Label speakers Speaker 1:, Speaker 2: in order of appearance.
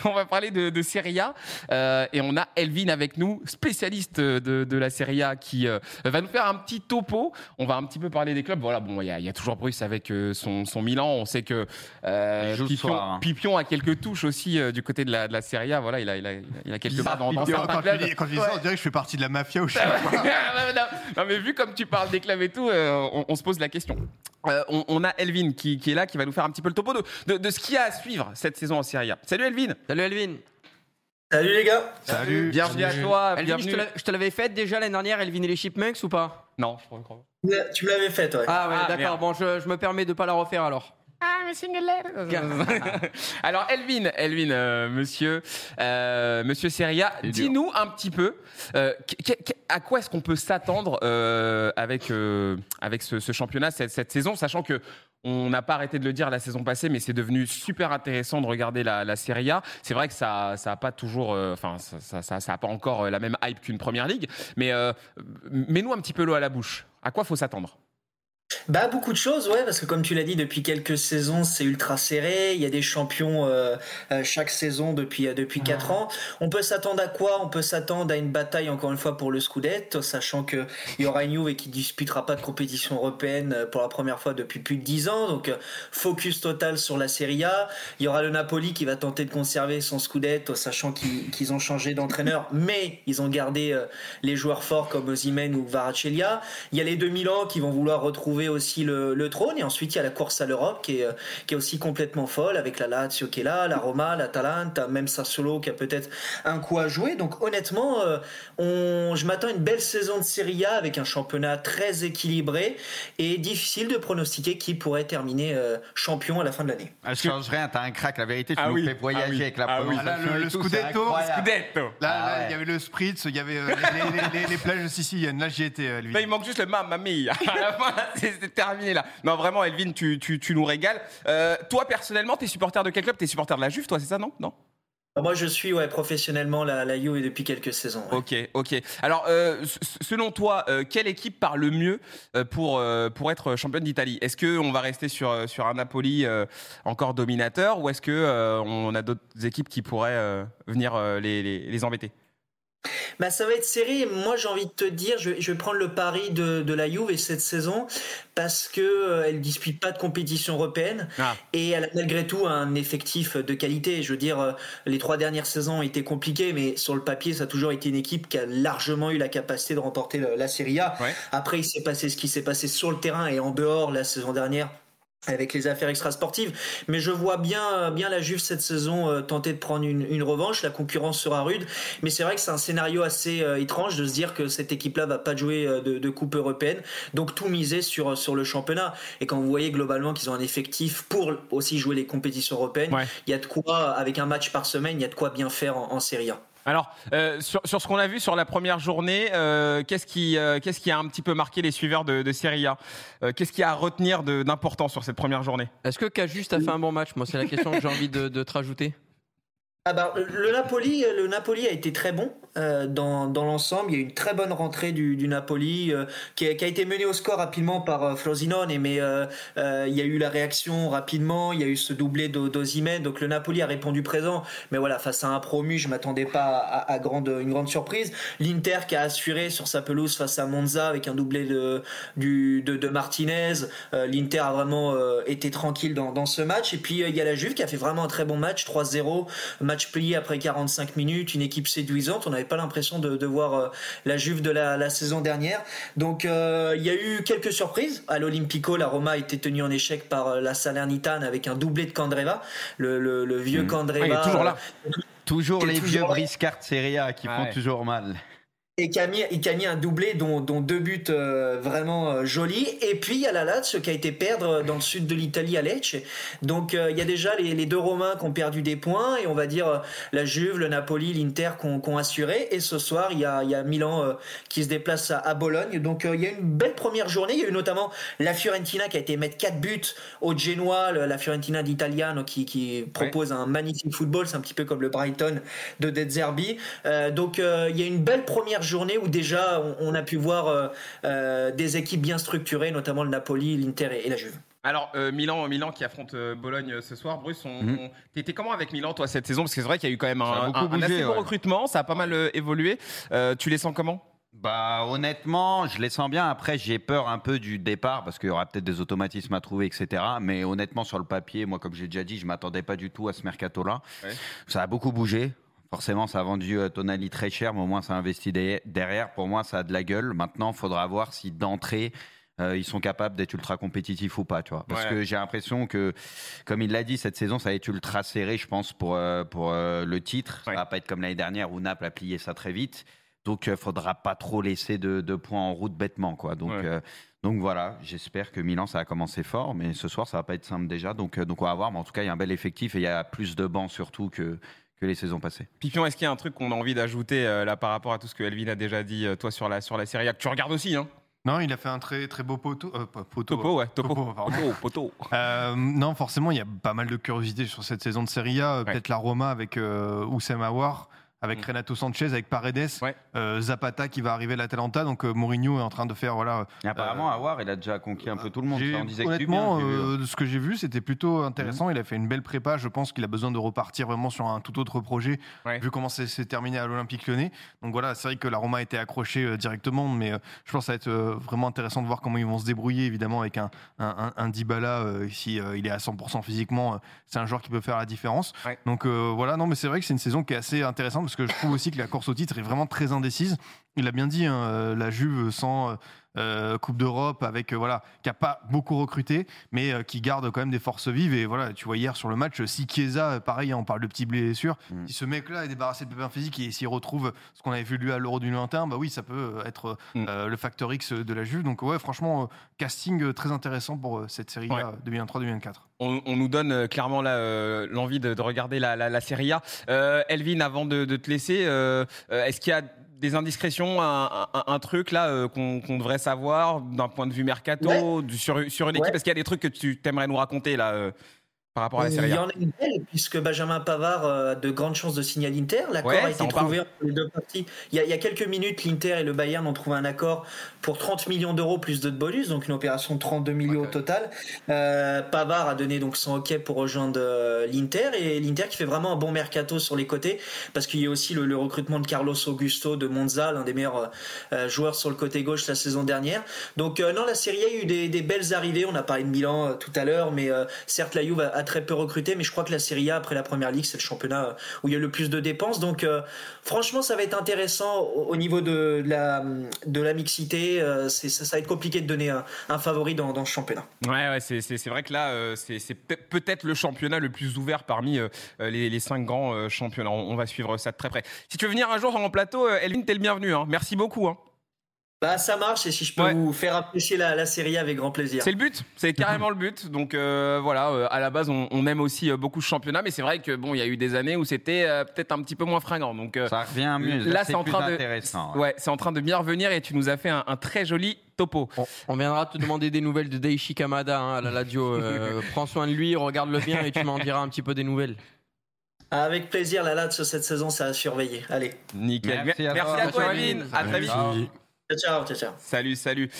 Speaker 1: on va parler de, de Serie A euh, et on a Elvin avec nous, spécialiste de, de la Serie A, qui euh, va nous faire un petit topo. On va un petit peu parler des clubs. Voilà, bon, il y, a, y a toujours Bruce avec euh, son, son Milan. On sait que euh, Pipion,
Speaker 2: soir, hein.
Speaker 1: Pipion a quelques touches aussi euh, du côté de la, de la Serie A. Voilà, il a, il a, il a quelques barres dans, dans
Speaker 3: Quand,
Speaker 1: clubs.
Speaker 3: je dis, quand je dis ça, on dirait que je fais partie de la mafia ou je sais pas
Speaker 1: non, non, mais vu comme tu parles des clubs et tout, euh, on, on se pose la question. Euh, on, on a Elvin qui, qui est là, qui va nous faire un petit peu le topo de, de, de ce qu'il y a à suivre cette saison en Serie A. Salut Elvin
Speaker 4: Salut Elvin.
Speaker 5: Salut les gars
Speaker 3: Salut.
Speaker 1: Bienvenue à toi.
Speaker 4: Elvin, je
Speaker 1: bienvenue.
Speaker 4: te l'a- je te l'avais faite déjà l'année dernière, Elvin et les Chipmunks ou pas?
Speaker 1: Non, je crois pas.
Speaker 5: Tu me l'avais fait, ouais.
Speaker 4: Ah ouais,
Speaker 1: Ah,
Speaker 4: d'accord. Bon, je, je me permets de pas la refaire alors.
Speaker 1: Alors Elvin, Elvin, euh, monsieur, euh, monsieur Seria, dis-nous un petit peu euh, qu- qu- à quoi est-ce qu'on peut s'attendre euh, avec euh, avec ce, ce championnat cette, cette saison, sachant que on n'a pas arrêté de le dire la saison passée, mais c'est devenu super intéressant de regarder la, la Serie A. C'est vrai que ça, ça a pas toujours, euh, enfin, ça, ça, ça, ça a pas encore la même hype qu'une première ligue. Mais euh, mets-nous un petit peu l'eau à la bouche. À quoi faut s'attendre?
Speaker 5: Bah beaucoup de choses, ouais, parce que comme tu l'as dit, depuis quelques saisons, c'est ultra serré. Il y a des champions euh, euh, chaque saison depuis euh, depuis quatre ans. On peut s'attendre à quoi? On peut s'attendre à une bataille encore une fois pour le Scudetto, sachant que il y aura une Juve qui disputera pas de compétition européenne pour la première fois depuis plus de dix ans. Donc focus total sur la Serie A. Il y aura le Napoli qui va tenter de conserver son Scudetto, sachant qu'ils ont changé d'entraîneur, mais ils ont gardé les joueurs forts comme Osimhen ou Kvaratskhelia. Il y a les deux Milan qui vont vouloir retrouver aussi le, le trône. Et ensuite, il y a la course à l'Europe qui est, euh, qui est aussi complètement folle avec la Lazio qui est là, la Roma, l'Atalanta, même Sassuolo qui a peut-être un coup à jouer. Donc honnêtement, euh, on, je m'attends à une belle saison de Serie A avec un championnat très équilibré et difficile de pronostiquer qui pourrait terminer euh, champion à la fin de l'année.
Speaker 2: Ah, Je change rien, t'as un crack. La vérité, tu
Speaker 1: Ah
Speaker 2: nous
Speaker 1: oui,
Speaker 2: fais voyager
Speaker 1: ah oui,
Speaker 2: avec la
Speaker 1: ah oui.
Speaker 2: prononciation
Speaker 3: Ah là, le- le Scudetto.
Speaker 1: Scudetto.
Speaker 3: Là,
Speaker 2: Ah
Speaker 3: là,
Speaker 2: ouais.
Speaker 3: il y avait le Spritz, il y avait euh, les, les- les- les plages de Sicilienne. Là, j'y étais, euh, lui.
Speaker 1: Là, il manque juste le mamma mia. C'est terminé là. Non, vraiment, Elvin, tu, tu, tu nous régales. Euh, toi, personnellement, t'es supporter de quel club? T'es supporter de la Juve, toi, c'est ça, non? Non?
Speaker 5: Moi, je suis ouais, professionnellement la, la Juve depuis quelques saisons. ouais.
Speaker 1: Ok, ok. Alors, euh, selon toi, euh, quelle équipe parle le mieux pour, euh, pour être championne d'Italie? Est-ce qu'on va rester sur, sur un Napoli encore dominateur ou est-ce que euh, on a d'autres équipes qui pourraient venir les, les, les embêter?
Speaker 5: Bah, ça va être serré. Moi, j'ai envie de te dire, je, vais- je vais prendre le pari de, de la Juve et cette saison parce que euh, elle dispute pas de compétition européenne
Speaker 1: Ah.
Speaker 5: et elle a malgré tout un effectif de qualité. Je veux dire, euh, les trois dernières saisons ont été compliquées, mais sur le papier, ça a toujours été une équipe qui a largement eu la capacité de remporter le- la Serie A.
Speaker 1: Ouais.
Speaker 5: Après, il s'est passé ce qui s'est passé sur le terrain et en dehors la saison dernière avec les affaires extrasportives. Mais je vois bien, bien la Juve cette saison euh, tenter de prendre une, une revanche. La concurrence sera rude. Mais c'est vrai que c'est un scénario assez euh, étrange de se dire que cette équipe-là va pas jouer euh, de, de coupe européenne. Donc tout miser sur, sur le championnat. Et quand vous voyez globalement qu'ils ont un effectif pour aussi jouer les compétitions européennes,
Speaker 1: Ouais.
Speaker 5: il y a de quoi, avec un match par semaine, il y a de quoi bien faire en, en Serie A.
Speaker 1: Alors, euh, sur, ce qu'on a vu sur la première journée, euh, qu'est-ce qui, euh, qu'est-ce qui a un petit peu marqué les suiveurs de, Serie A? Qu'est-ce qui a à retenir d'important sur cette première journée?
Speaker 4: Est-ce que Cajuste a fait un bon match? Moi, c'est la question que j'ai envie de te rajouter.
Speaker 5: Ah bah, le Napoli, le Napoli a été très bon euh, dans, dans l'ensemble. Il y a eu une très bonne rentrée du, du Napoli euh, qui, a, été menée au score rapidement par euh, Frosinone, mais euh, il y a eu la réaction rapidement. Il y a eu ce doublé d'O- d'Osimhen, donc le Napoli a répondu présent. Mais voilà, face à un promu, je m'attendais pas à, grande, une grande surprise. L'Inter qui a assuré sur sa pelouse face à Monza avec un doublé de, de, de Martinez. L'Inter a vraiment été tranquille dans, dans ce match. Et puis il y a la Juve qui a fait vraiment un très bon match, 3-0 match plié après 45 minutes, une équipe séduisante. On n'avait pas l'impression de, de voir euh, la Juve de la, la saison dernière. Donc euh, il y a eu quelques surprises. À l'Olympico, la Roma a été tenue en échec par euh, la Salernitane avec un doublé de Candreva, le, le, le vieux
Speaker 2: Mmh.
Speaker 5: Candreva.
Speaker 1: Ah, il est toujours là.
Speaker 2: Toujours les
Speaker 5: toujours
Speaker 2: vieux briscards Serie A qui
Speaker 1: Ouais.
Speaker 2: font toujours mal.
Speaker 5: Et qui a mis, et qui a mis un doublé dont, dont deux buts euh, vraiment euh, jolis. Et puis il y a la Lazio qui a été perdre dans le sud de l'Italie à Lecce. Donc euh, il y a déjà les, les deux Romains qui ont perdu des points et on va dire euh, la Juve, le Napoli, l'Inter qui ont, assuré. Et ce soir il y a, il y a Milan euh, qui se déplace à, à Bologne. Donc euh, il y a une belle première journée. Il y a eu notamment la Fiorentina qui a été mettre quatre buts au Genoa, la Fiorentina d'Italiano qui, qui propose un magnifique football. C'est un petit peu comme le Brighton de De Zerbi. Euh, donc euh, il y a une belle première journée où déjà on, on a pu voir euh, euh, des équipes bien structurées, notamment le Napoli, l'Inter et, et la Juve.
Speaker 1: Alors, euh, Milan, Milan qui affronte euh, Bologne ce soir. Bruce, on, on- t'étais comment avec Milan, toi, cette saison? Parce que c'est vrai qu'il y a eu quand même un, un- assez beau
Speaker 2: ouais.
Speaker 1: recrutement, ça a pas mal euh, évolué. Euh, tu les sens comment?
Speaker 2: Bah honnêtement, je les sens bien. Après, j'ai peur un peu du départ parce qu'il y aura peut-être des automatismes à trouver, etc. Mais honnêtement, sur le papier, moi, comme j'ai déjà dit, je m'attendais pas du tout à ce mercato-là.
Speaker 1: Ouais.
Speaker 2: Ça a beaucoup bougé. Forcément, ça a vendu euh, Tonali très cher, mais au moins, ça a investi de- derrière. Pour moi, ça a de la gueule. Maintenant, il faudra voir si d'entrée, euh, ils sont capables d'être ultra compétitifs ou pas, tu vois. Parce
Speaker 1: Ouais.
Speaker 2: que j'ai l'impression que, comme il l'a dit, cette saison, ça va être ultra serré, je pense, pour, euh, pour euh, le titre.
Speaker 1: Ouais.
Speaker 2: Ça va pas être comme l'année dernière où Naples a plié ça très vite. Donc, il faudra pas trop laisser de, de points en route bêtement, quoi. Donc,
Speaker 1: Ouais.
Speaker 2: donc voilà, j'espère que Milan, ça a commencé fort, mais ce soir, ça va pas être simple déjà. Donc, donc on va voir. Mais en tout cas, il y a un bel effectif et il y a plus de bancs surtout que, que les saisons passées.
Speaker 1: Pipion, est-ce qu'il y a un truc qu'on a envie d'ajouter euh, là par rapport à tout ce que Elvin a déjà dit, euh, toi, sur la, sur la Serie A, que tu regardes aussi, hein?
Speaker 3: Non, il a fait un très très beau poteau. euh, poteau.
Speaker 1: Topo, ouais, topo. Poteau, poteau.
Speaker 3: Euh, non, forcément, il y a pas mal de curiosité sur cette saison de Serie A. Peut-être la Roma avec euh, Oussem Aouar, avec
Speaker 1: Mm.
Speaker 3: Renato Sanchez, avec Paredes,
Speaker 1: Ouais.
Speaker 3: euh, Zapata qui va arriver à l'Atalanta. Donc euh, Mourinho est en train de faire voilà.
Speaker 2: Et apparemment, Awar, il a déjà conquis un peu tout le monde. Ça, on disait que du bien,
Speaker 3: honnêtement,
Speaker 2: vu, hein.
Speaker 3: euh, de ce que j'ai vu, c'était plutôt intéressant. Il a fait une belle prépa. Je pense qu'il a besoin de repartir vraiment sur un tout autre projet,
Speaker 1: Ouais.
Speaker 3: vu comment c'est terminé à l'Olympique Lyonnais. Donc voilà, c'est vrai que la Roma a été accrochée euh, directement, mais euh, je pense que ça va être euh, vraiment intéressant de voir comment ils vont se débrouiller, évidemment, avec un, un, un- un Dybala, euh, si euh, il est à 100% physiquement, euh, c'est un joueur qui peut faire la différence.
Speaker 1: Ouais.
Speaker 3: Donc euh, voilà, non, mais c'est vrai que c'est une saison qui est assez intéressante parce que je trouve aussi que la course au titre est vraiment très indécise. Il a bien dit, hein, euh, la Juve sans euh, euh, Coupe d'Europe, avec euh, voilà, qui a pas beaucoup recruté, mais euh, qui garde quand même des forces vives. Et voilà, tu vois hier sur le match, si Chiesa, pareil, hein, on parle de petits blessures,
Speaker 2: Mm.
Speaker 3: si ce mec-là est débarrassé de pépins physiques et s'il retrouve ce qu'on avait vu lui à l'Euro du lointain, bah oui, ça peut être
Speaker 1: Mm.
Speaker 3: le facteur X de la Juve. Donc ouais, franchement, casting très intéressant pour cette série
Speaker 1: Ouais.
Speaker 3: 2023-2024.
Speaker 1: On, on nous donne clairement l'envie de, de regarder la, la, la Serie A. Elvin, avant de, de te laisser, est-ce qu'il y a des indiscrétions, un, un- un truc là euh, qu'on devrait savoir d'un point de vue mercato, du- sur, sur une équipe?
Speaker 5: Ouais.
Speaker 1: Est-ce qu'il y a des trucs que tu t'aimerais nous raconter là euh, par rapport à la
Speaker 5: Il
Speaker 1: Serie
Speaker 5: y
Speaker 1: A
Speaker 5: en a une belle, puisque Benjamin Pavard euh, a de grandes chances de signer à l'Inter. L'accord
Speaker 1: Ouais,
Speaker 5: a été
Speaker 1: parle.
Speaker 5: trouvé entre les deux parties. Il y, a, il y a quelques minutes, l'Inter et le Bayern ont trouvé un accord pour 30 millions d'euros plus de bonus, donc une opération de 32 millions au total. Euh, Pavard a donné donc son OK pour rejoindre euh, l'Inter et l'Inter qui fait vraiment un bon mercato sur les côtés, parce qu'il y a aussi le, le recrutement de Carlos Augusto de Monza, l'un des meilleurs euh, joueurs sur le côté gauche la saison dernière. Donc euh, non, la Serie A a eu des, des belles arrivées. On a parlé de Milan tout à l'heure, mais certes la Juve a, très peu recruté, mais je crois que la Serie A après la Première Ligue, c'est le championnat euh, où il y a le plus de dépenses. Donc euh, franchement, ça va être intéressant au, au niveau de la de la mixité. euh, ça, va être compliqué de donner un, favori dans, dans ce championnat.
Speaker 1: Ouais, ouais c'est- vrai que là, euh, c'est c'est peut- peut-être le championnat le plus ouvert parmi les, cinq grands championnats. On, va suivre ça de très près. Si tu veux venir un jour sur mon plateau, Elvin, t'es le bienvenu. hein. Merci beaucoup. hein.
Speaker 5: Bah ça marche et si je peux
Speaker 1: Ouais.
Speaker 5: vous faire apprécier la, la Serie A avec grand plaisir.
Speaker 1: C'est le but, c'est carrément le but. Donc euh, voilà, euh, à la base, on, on aime aussi euh, beaucoup ce championnat, mais c'est vrai que bon, il y a eu des années où c'était euh, peut-être un petit peu moins fringant. Donc euh,
Speaker 2: Ça revient mieux.
Speaker 1: là, c'est en train de-
Speaker 2: intéressant. ouais.
Speaker 1: ouais, c'est en train de bien revenir et tu nous as fait un, un très joli topo.
Speaker 4: On, on viendra te demander des nouvelles de Daichi Kamada hein, à la radio. euh, prends soin de lui, regarde-le bien et tu m'en diras un petit peu des nouvelles.
Speaker 5: Avec plaisir, la latte sur cette saison, ça a surveillé. Allez,
Speaker 1: Nickel.
Speaker 2: Merci à
Speaker 1: Merci
Speaker 2: toi.
Speaker 1: à. Elvin. À très vite.
Speaker 5: Ciao. ciao, ciao.
Speaker 1: Salut, salut.